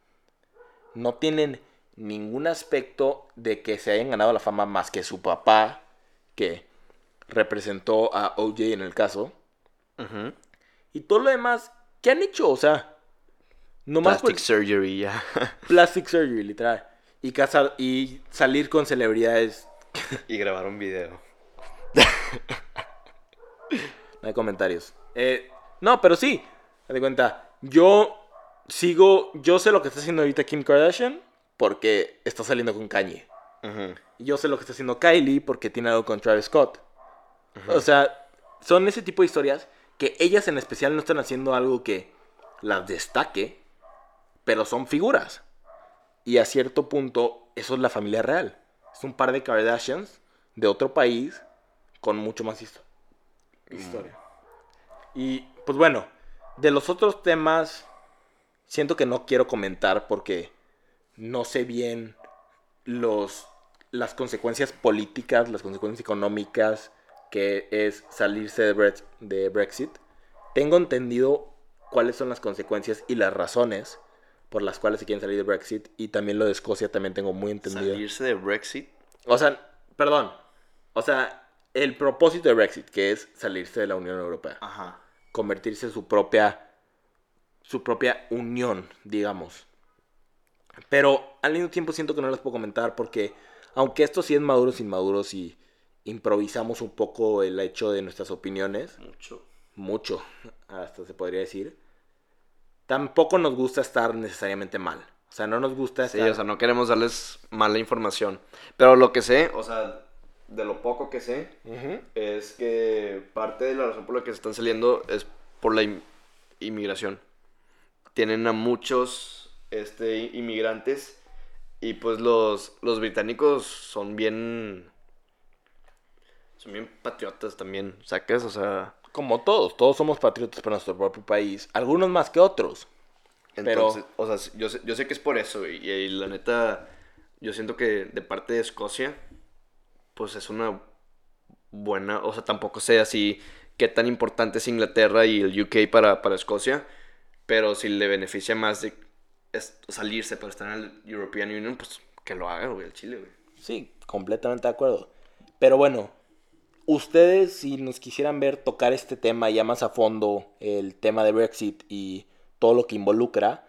No tienen ningún aspecto de que se hayan ganado la fama más que su papá, que representó a OJ en el caso. Y todo lo demás, ¿qué han hecho? O sea, nomás por- Plastic surgery, ya. plastic surgery, literal. Y, casar, y salir con celebridades. y grabar un video. No hay comentarios. Eh, no, pero sí. De cuenta. Yo sigo. Yo sé lo que está haciendo ahorita Kim Kardashian. Porque está saliendo con Kanye. Y yo sé lo que está haciendo Kylie. Porque tiene algo con Travis Scott. O sea, son ese tipo de historias. Que ellas en especial no están haciendo algo que las destaque. Pero son figuras. Y a cierto punto, eso es la familia real. Es un par de Kardashians de otro país con mucho más histo- historia. Y pues bueno, de los otros temas, siento que no quiero comentar porque no sé bien los, las consecuencias políticas, las consecuencias económicas que es salirse de, Brex- de Brexit. Tengo entendido cuáles son las consecuencias y las razones por las cuales se quieren salir de Brexit y también lo de Escocia también tengo muy entendido. Salirse de Brexit. O sea, perdón. O sea, el propósito de Brexit, que es salirse de la Unión Europea. Ajá. Convertirse en su propia. su propia unión, digamos. Pero al mismo tiempo siento que no les puedo comentar porque, aunque esto sí es maduros inmaduros y improvisamos un poco el hecho de nuestras opiniones, Mucho. mucho, hasta se podría decir, tampoco nos gusta estar necesariamente mal. O sea, no nos gusta Sí, estar... o sea, no queremos darles mala información. Pero lo que sé, o sea, de lo poco que sé, es que parte de la razón por la que se están saliendo es por la in- inmigración. Tienen a muchos este, inmigrantes y pues los, los británicos son bien... Son bien patriotas también, ¿sacas? O sea... Como todos, todos somos patriotas para nuestro propio país, algunos más que otros. Pero- o sea, yo sé, yo sé que es por eso, y, y la neta, yo siento que de parte de Escocia, pues es una buena, o sea, tampoco sé así qué tan importante es Inglaterra y el UK para, para Escocia, pero si le beneficia más de es- salirse para estar en el European Union, pues que lo haga, güey, el Chile, güey. Sí, completamente de acuerdo. Pero bueno, ustedes si nos quisieran ver tocar este tema ya más a fondo, el tema de Brexit y todo lo que involucra,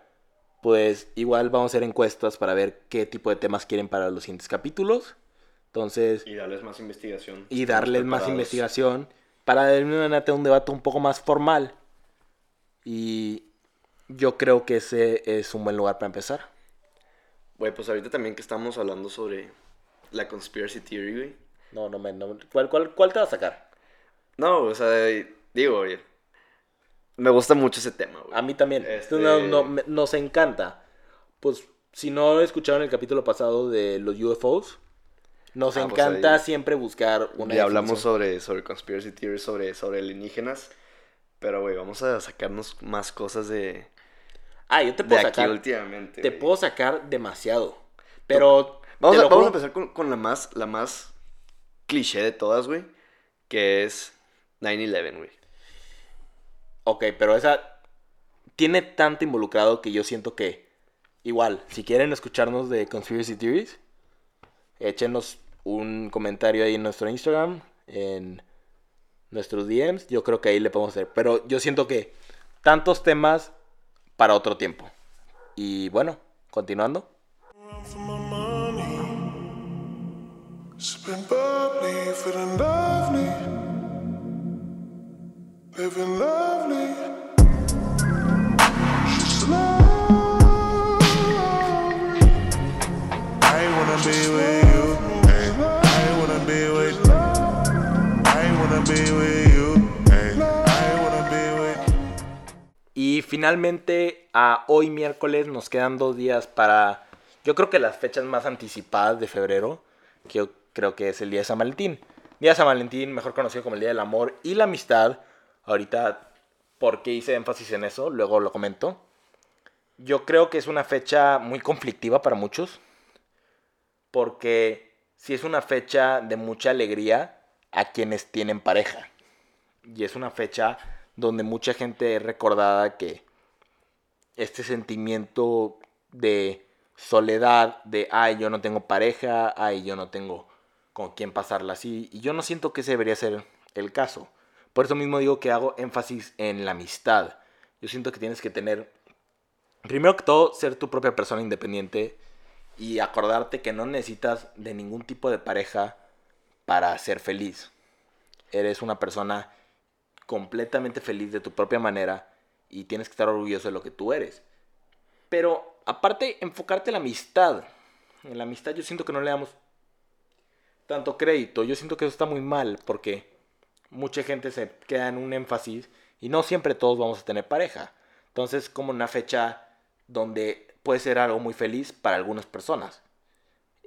pues igual vamos a hacer encuestas para ver qué tipo de temas quieren para los siguientes capítulos. Entonces, Y darles más investigación. y darles más investigación para de una manera tener un debate un poco más formal. Y yo creo que ese es un buen lugar para empezar. Güey, pues ahorita también que estamos hablando sobre la conspiracy theory, güey. No, no me. No, ¿cuál, cuál, ¿Cuál te va a sacar? No, o sea, digo, oye, me gusta mucho ese tema, güey. A mí también. Este- No, no, me- nos encanta. Pues, si no escucharon el capítulo pasado de los UFOs, nos Ah, pues encanta ahí- siempre buscar una. Ya hablamos sobre, sobre conspiracy theories, sobre, sobre alienígenas. Pero, güey, vamos a sacarnos más cosas de, Ah, yo te de puedo aquí sacar. últimamente. Te güey. puedo sacar demasiado. Pero. Vamos, a, vamos a empezar con, con la, más, la más cliché de todas, güey. Que es 9-11, güey. Ok, pero esa tiene tanto involucrado que yo siento que igual, si quieren escucharnos de Conspiracy Theories, échenos un comentario ahí en nuestro Instagram, en nuestros DMs, yo creo que ahí le podemos hacer. Pero yo siento que tantos temas para otro tiempo. Y bueno, continuando. Finalmente, a hoy miércoles nos quedan dos días para, yo creo que las fechas más anticipadas de febrero, que yo creo que es el día de San Valentín. Día de San Valentín, mejor conocido como el Día del Amor y la Amistad. Ahorita, ¿por qué hice énfasis en eso? Luego lo comento. Yo creo que es una fecha muy conflictiva para muchos, porque si es una fecha de mucha alegría a quienes tienen pareja. Y es una fecha donde mucha gente es recordada que este sentimiento de soledad, de, ay, yo no tengo pareja, ay, yo no tengo con quién pasarla así. Y yo no siento que ese debería ser el caso. Por eso mismo digo que hago énfasis en la amistad. Yo siento que tienes que tener, primero que todo, ser tu propia persona independiente y acordarte que no necesitas de ningún tipo de pareja para ser feliz. Eres una persona completamente feliz de tu propia manera y tienes que estar orgulloso de lo que tú eres. Pero aparte, enfocarte en la amistad. En la amistad yo siento que no le damos tanto crédito. Yo siento que eso está muy mal porque mucha gente se queda en un énfasis y no siempre todos vamos a tener pareja. Entonces, como una fecha donde puede ser algo muy feliz para algunas personas.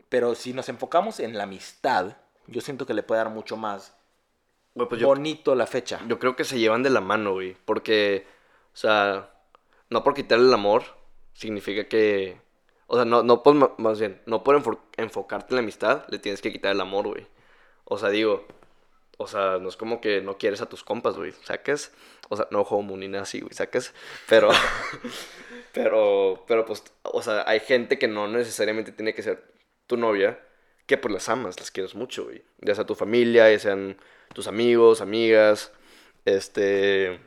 Pero si nos enfocamos en la amistad, yo siento que le puede dar mucho más Güey, pues yo, bonito la fecha. yo creo que se llevan de la mano, güey. Porque, o sea, no por quitarle el amor significa que. O sea, no, no por, más bien, no por enfo- enfocarte en la amistad, le tienes que quitar el amor, güey. O sea, digo, o sea, no es como que no quieres a tus compas, güey. Sacas, o sea, no homo ni nada así, güey, sacas. Pero, pero, pero pues, o sea, hay gente que no necesariamente tiene que ser tu novia, que pues las amas, las quieres mucho, güey. Ya sea tu familia, ya sean tus amigos, amigas, este...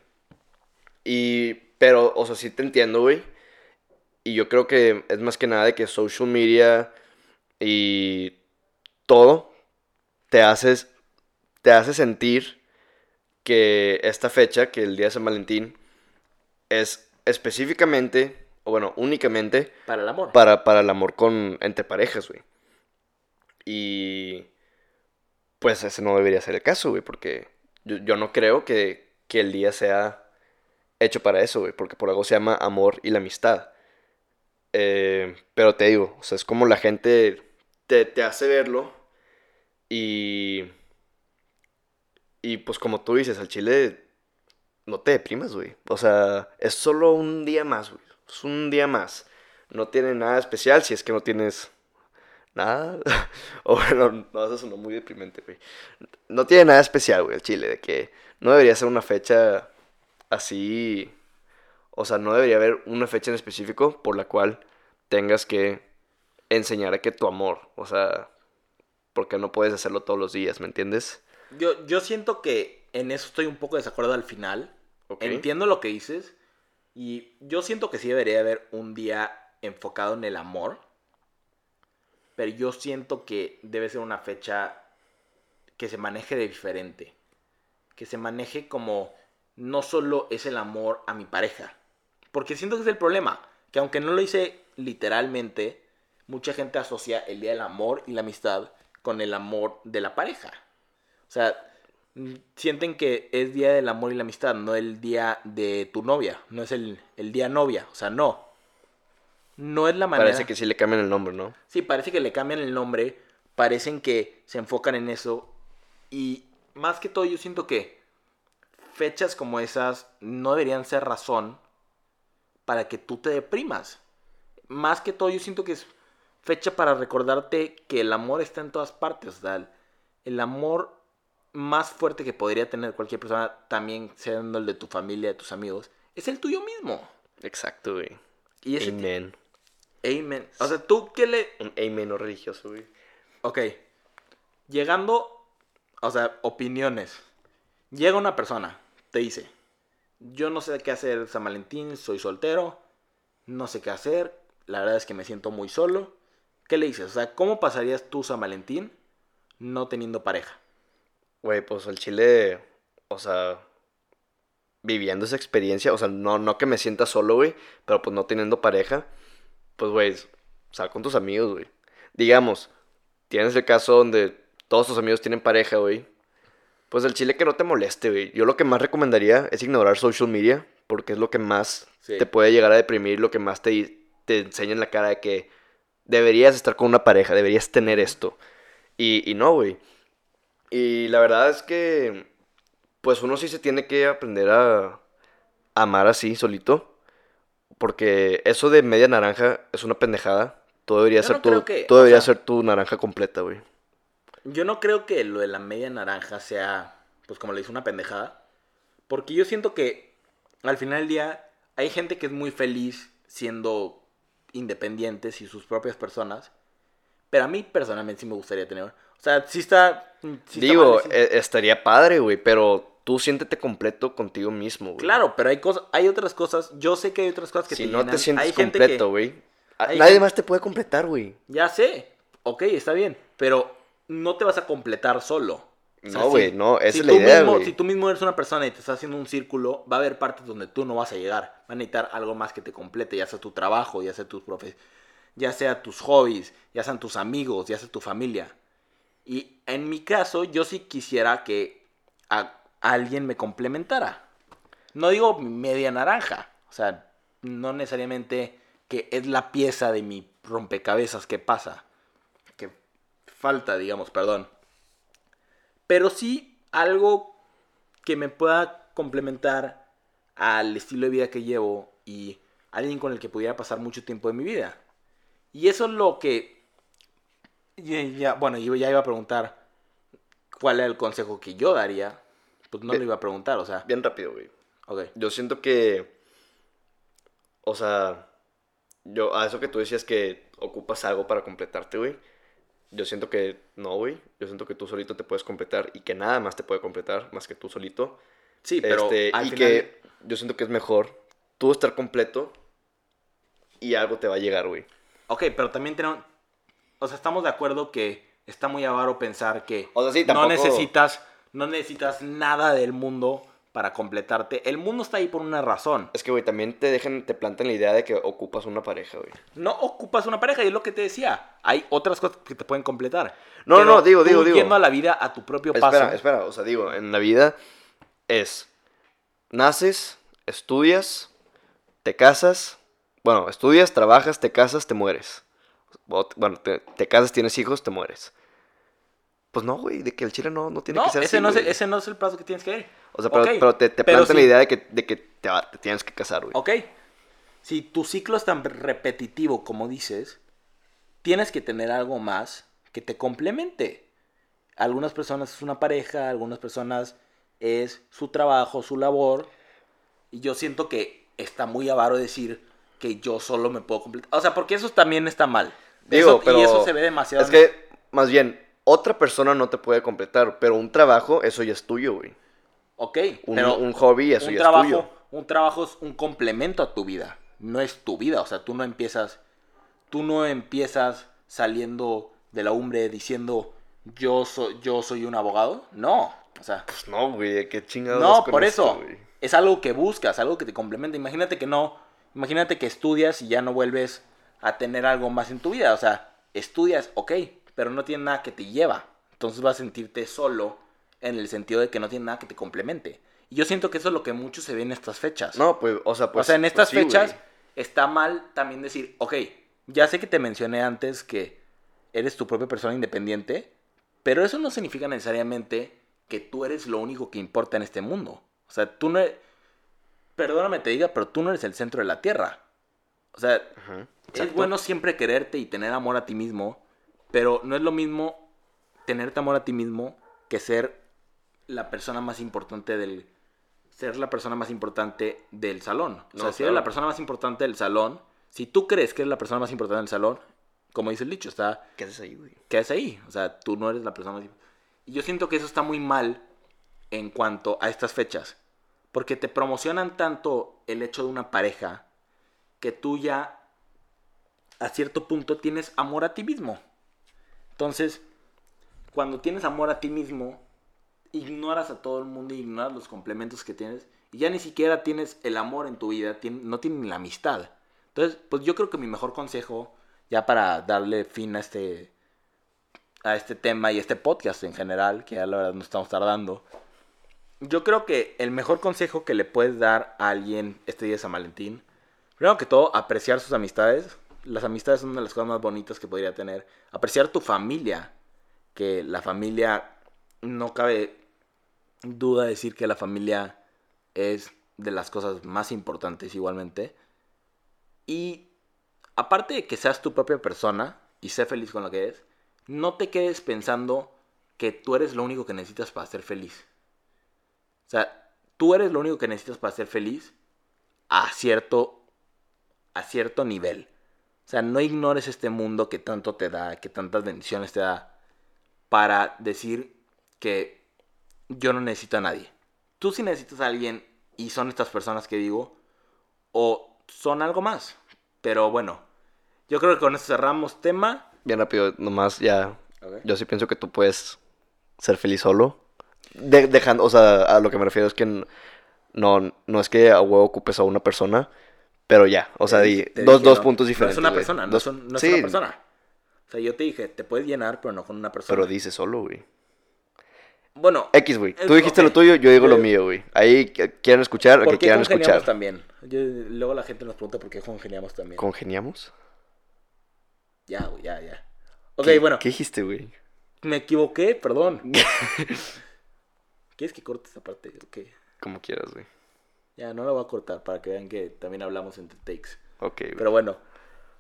Y, pero, o sea, sí te entiendo, güey. Y yo creo que es más que nada de que social media y todo te haces te hace sentir que esta fecha, que el día de San Valentín, es específicamente, o bueno, únicamente Para el amor. para, para el amor con entre parejas, güey. Y pues ese no debería ser el caso, güey, porque yo, yo no creo que, que el día sea hecho para eso, güey, porque por algo se llama amor y la amistad. Eh, pero te digo, o sea, es como la gente te, te hace verlo y... Y pues como tú dices, al chile no te deprimas, güey. O sea, es solo un día más, güey. Es un día más. No tiene nada especial si es que no tienes nada. o bueno, no, eso sonó muy deprimente, güey. No tiene nada especial, güey, el chile. De que no debería ser una fecha así. O sea, no debería haber una fecha en específico por la cual tengas que enseñar a que tu amor, o sea, porque no puedes hacerlo todos los días, ¿me entiendes? Yo, yo siento que en eso estoy un poco de desacuerdo al final. Ok. Entiendo lo que dices. Y yo siento que sí debería haber un día enfocado en el amor. Pero yo siento que debe ser una fecha que se maneje de diferente. Que se maneje como no solo es el amor a mi pareja. Porque siento que es el problema. Que aunque no lo hice literalmente, mucha gente asocia el día del amor y la amistad con el amor de la pareja. O sea, sienten que es día del amor y la amistad, no el día de tu novia, no es el, el día novia, o sea, no. No es la manera. Parece que sí le cambian el nombre, ¿no? Sí, parece que le cambian el nombre, parecen que se enfocan en eso y más que todo yo siento que fechas como esas no deberían ser razón para que tú te deprimas. Más que todo yo siento que es fecha para recordarte que el amor está en todas partes, o sea, el- amor más fuerte que podría tener cualquier persona, también siendo el de tu familia, de tus amigos, es el tuyo mismo. Exacto, güey. Y ese Amen. Amen. O sea, tú qué le Un amen no religioso, güey. Ok. Llegando, o sea, opiniones. Llega una persona, te dice, yo no sé qué hacer San Valentín, soy soltero, no sé qué hacer, la verdad es que me siento muy solo. ¿Qué le dices? O sea, ¿cómo pasarías tú San Valentín no teniendo pareja? Güey, pues al chile, o sea, viviendo esa experiencia, o sea, no, no que me sienta solo, güey, pero pues no teniendo pareja, pues, güey, sal con tus amigos, güey. Digamos, tienes el caso donde todos tus amigos tienen pareja, güey. Pues el chile que no te moleste, güey. Yo lo que más recomendaría es ignorar social media, porque es lo que más Sí. te puede llegar a deprimir, lo que más te, te enseña en la cara de que deberías estar con una pareja, deberías tener esto. Y, y no, güey. Y la verdad es que, pues uno sí se tiene que aprender a amar así, solito. Porque eso de media naranja es una pendejada. Todo debería Yo ser no tu, que- todo o debería sea- ser tu naranja completa, güey. Yo no creo que lo de la media naranja sea, pues como le hice una pendejada. Porque yo siento que al final del día hay gente que es muy feliz siendo independientes y sus propias personas. Pero a mí personalmente sí me gustaría tener. O sea, sí está. sí está Digo, mal, sí. eh, estaría padre, güey, pero tú siéntete completo contigo mismo, güey. Claro, pero hay cosas, hay otras cosas. Yo sé que hay otras cosas que Si te no llenan. te sientes hay completo, güey. Nadie gente- más te puede completar, güey. Ya sé. Ok, está bien. Pero no te vas a completar solo. O sea, No, güey, si- no, esa si es la idea, mismo-. Si tú mismo eres una persona y te estás haciendo un círculo, va a haber partes donde tú no vas a llegar. Va a necesitar algo más que te complete, ya sea tu trabajo, ya sea tus profes, ya sea tus hobbies, ya sean tus amigos, ya sea tu familia. Y en mi caso, yo sí quisiera que a- alguien me complementara. No digo media naranja, o sea, no necesariamente que es la pieza de mi rompecabezas que pasa, que falta, digamos, perdón. Pero sí algo que me pueda complementar al estilo de vida que llevo y alguien con el que pudiera pasar mucho tiempo de mi vida. Y eso es lo que... ya- bueno, yo ya iba a preguntar cuál era el consejo que yo daría. Pues no Bien. lo iba a preguntar, o sea... Bien rápido, güey. Ok. Yo siento que. O sea. Yo, a eso que tú decías que ocupas algo para completarte, güey. Yo siento que no, güey. Yo siento que tú solito te puedes completar y que nada más te puede completar más que tú solito. Sí, pero Este, al y final- que yo siento que es mejor tú estar completo y algo te va a llegar, güey. Ok, pero también tenemos... O sea, estamos de acuerdo que está muy avaro pensar que O sea, sí, no necesitas no necesitas nada del mundo para completarte. El mundo está ahí por una razón. Es que, güey, también te dejan, te plantan la idea de que ocupas una pareja, güey. No ocupas una pareja y es lo que te decía. Hay otras cosas que te pueden completar. No, Pero no, digo, digo, digo. Yendo a la vida a tu propio paso. Espera, espera, o sea, digo, en la vida es, naces, estudias, te casas, bueno, estudias, trabajas, te casas, te mueres. Bueno, te, te casas, tienes hijos, te mueres. Pues no, güey, de que el chile no, no tiene No, que ser ese, así, no es, ese no es el paso que tienes que ir. O sea, pero, te, te pero plantan la idea de que, de que te, tienes que casar, güey. Ok. Si tu ciclo es tan repetitivo como dices, tienes que tener algo más que te complemente. Algunas personas es una pareja, algunas personas es su trabajo, su labor. Y yo siento que está muy avaro decir que yo solo me puedo completar. O sea, porque eso también está mal. Digo, Eso- pero y eso se ve demasiado. Es que, más bien, otra persona no te puede completar, pero un trabajo, eso ya es tuyo, güey. Ok, Un, pero un hobby, eso un ya trabajo, es tuyo. Un trabajo es un complemento a tu vida, no es tu vida. O sea, tú no empiezas, tú no empiezas saliendo de la umbre diciendo yo soy, yo soy un abogado. No, o sea, Pues no, güey, qué chingados. no, con por esto, eso güey? es algo que buscas, algo que te complementa. Imagínate que no, imagínate que estudias y ya no vuelves a tener algo más en tu vida. O sea, estudias, ok, pero no tiene nada que te lleva. Entonces vas a sentirte solo en el sentido de que no tiene nada que te complemente. Y yo siento que eso es lo que mucho se ve en estas fechas. No, pues, o sea, pues. o sea, en pues estas sí, fechas güey. está mal también decir, ok, ya sé que te mencioné antes que eres tu propia persona independiente, pero eso no significa necesariamente que tú eres lo único que importa en este mundo. O sea, tú no eres, perdóname te diga, pero tú no eres el centro de la tierra. O sea, Ajá, es bueno siempre quererte y tener amor a ti mismo, pero no es lo mismo tenerte amor a ti mismo que ser la persona más importante del ser la persona más importante del salón. O sea, si eres la persona más importante del salón, si tú crees que eres la persona más importante del salón, como dice el dicho, está ¿Qué haces ahí, güey? quedas ahí. O sea, tú no eres la persona más... Y yo siento que eso está muy mal en cuanto a estas fechas. Porque te promocionan tanto el hecho de una pareja que tú ya a cierto punto tienes amor a ti mismo. Entonces, cuando tienes amor a ti mismo, ignoras a todo el mundo, ignoras los complementos que tienes y ya ni siquiera tienes el amor en tu vida, no tienes la amistad. Entonces, pues yo creo que mi mejor consejo, ya para darle fin a este, a este tema y este podcast en general, que ya la verdad no estamos tardando, yo creo que el mejor consejo que le puedes dar a alguien este día de San Valentín, primero que todo, apreciar sus amistades. Las amistades son una de las cosas más bonitas que podría tener. Apreciar tu familia, que la familia, no cabe duda decir que la familia es de las cosas más importantes igualmente. Y aparte de que seas tu propia persona y sé feliz con lo que eres, no te quedes pensando que tú eres lo único que necesitas para ser feliz. O sea, tú eres lo único que necesitas para ser feliz a cierto, a cierto nivel. O sea, no ignores este mundo que tanto te da, que tantas bendiciones te da, para decir que yo no necesito a nadie. Tú sí necesitas a alguien y son estas personas que digo, o son algo más. Pero bueno, yo creo que con esto cerramos tema. Bien rápido, nomás ya. Yo sí pienso que tú puedes ser feliz solo. De- dejando, o sea, a lo que me refiero es que no, no es que a huevo ocupes a una persona, pero ya, o sea, di- dos, dije, dos no, puntos No diferentes. es una persona, no, Dos- es, un- no es sí, una persona. O sea, yo te dije, te puedes llenar, pero no con una persona. Pero dice solo, güey. bueno, X, güey. Tú dijiste lo tuyo, yo digo lo mío, güey. Ahí que- quieren escuchar, lo ¿por que qué quieran congeniamos escuchar. también? Yo- luego la gente nos pregunta por qué congeniamos también. ¿Congeniamos? Ya, güey, ya, ya. Ok, ¿Qué- bueno, ¿Qué dijiste, güey? me equivoqué, perdón. ¿Quieres que corte esta parte? Ok. Como quieras, güey. Ya, no la voy a cortar para que vean que también hablamos entre takes. Ok, güey. Pero bueno,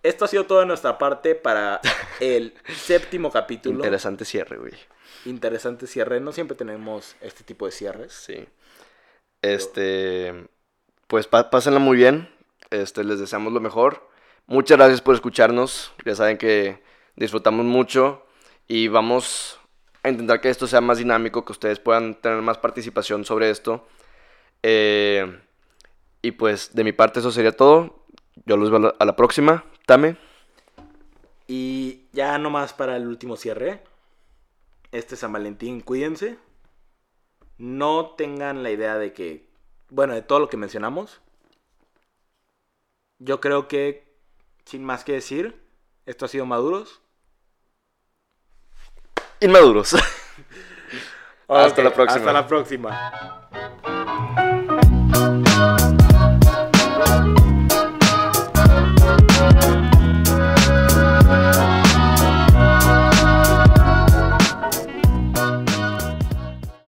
esto ha sido todo de nuestra parte para el séptimo capítulo. Interesante cierre, güey. Interesante cierre. No siempre tenemos este tipo de cierres. Sí. Este. Pues pásenla muy bien. Este, les deseamos lo mejor. Muchas gracias por escucharnos. Ya saben que disfrutamos mucho. Y vamos a intentar que esto sea más dinámico, que ustedes puedan tener más participación sobre esto. Eh, y pues de mi parte eso sería todo. Yo los veo a la- próxima. Tame. Y ya nomás para el último cierre. Este San Valentín, cuídense. No tengan la idea de que, bueno, de todo lo que mencionamos. Yo creo que, sin más que decir, esto ha sido Maduros. Inmaduros. Ok, la próxima. Hasta la próxima.